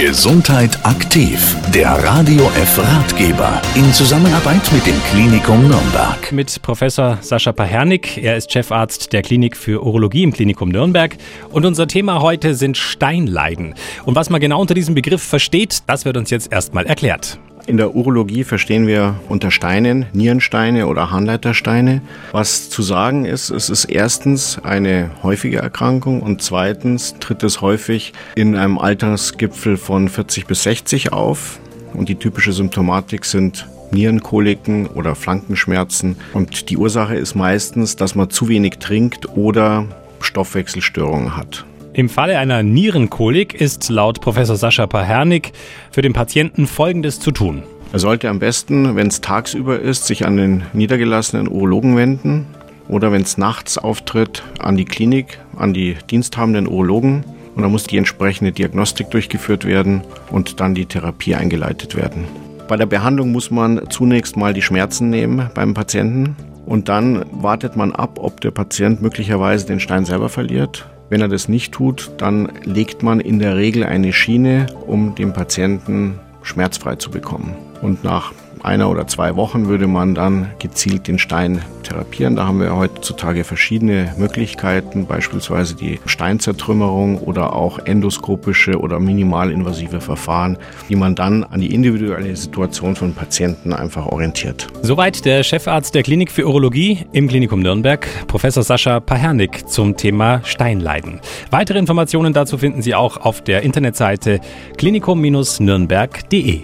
Gesundheit aktiv, der Radio F Ratgeber in Zusammenarbeit mit dem Klinikum Nürnberg. Mit Professor Sascha Pahernik. Er ist Chefarzt der Klinik für Urologie im Klinikum Nürnberg. Und unser Thema heute sind Steinleiden. Und was man genau unter diesem Begriff versteht, das wird uns jetzt erstmal erklärt. In der Urologie verstehen wir unter Steinen Nierensteine oder Harnleitersteine. Was zu sagen ist, es ist erstens eine häufige Erkrankung und zweitens tritt es häufig in einem Altersgipfel von 40 bis 60 auf. Und die typische Symptomatik sind Nierenkoliken oder Flankenschmerzen. Und die Ursache ist meistens, dass man zu wenig trinkt oder Stoffwechselstörungen hat. Im Falle einer Nierenkolik ist laut Professor Sascha Pahernik für den Patienten Folgendes zu tun. Er sollte am besten, wenn es tagsüber ist, sich an den niedergelassenen Urologen wenden oder wenn es nachts auftritt, an die Klinik, an die diensthabenden Urologen. Und da muss die entsprechende Diagnostik durchgeführt werden und dann die Therapie eingeleitet werden. Bei der Behandlung muss man zunächst mal die Schmerzen nehmen beim Patienten und dann wartet man ab, ob der Patient möglicherweise den Stein selber verliert wenn er das nicht tut, dann legt man in der Regel eine Schiene, um den Patienten schmerzfrei zu bekommen. Und nach einer oder zwei Wochen würde man dann gezielt den Stein therapieren. Da haben wir heutzutage verschiedene Möglichkeiten, beispielsweise die Steinzertrümmerung oder auch endoskopische oder minimalinvasive Verfahren, die man dann an die individuelle Situation von Patienten einfach orientiert. Soweit der Chefarzt der Klinik für Urologie im Klinikum Nürnberg, Professor Sascha Pahernik zum Thema Steinleiden. Weitere Informationen dazu finden Sie auch auf der Internetseite klinikum-nürnberg.de.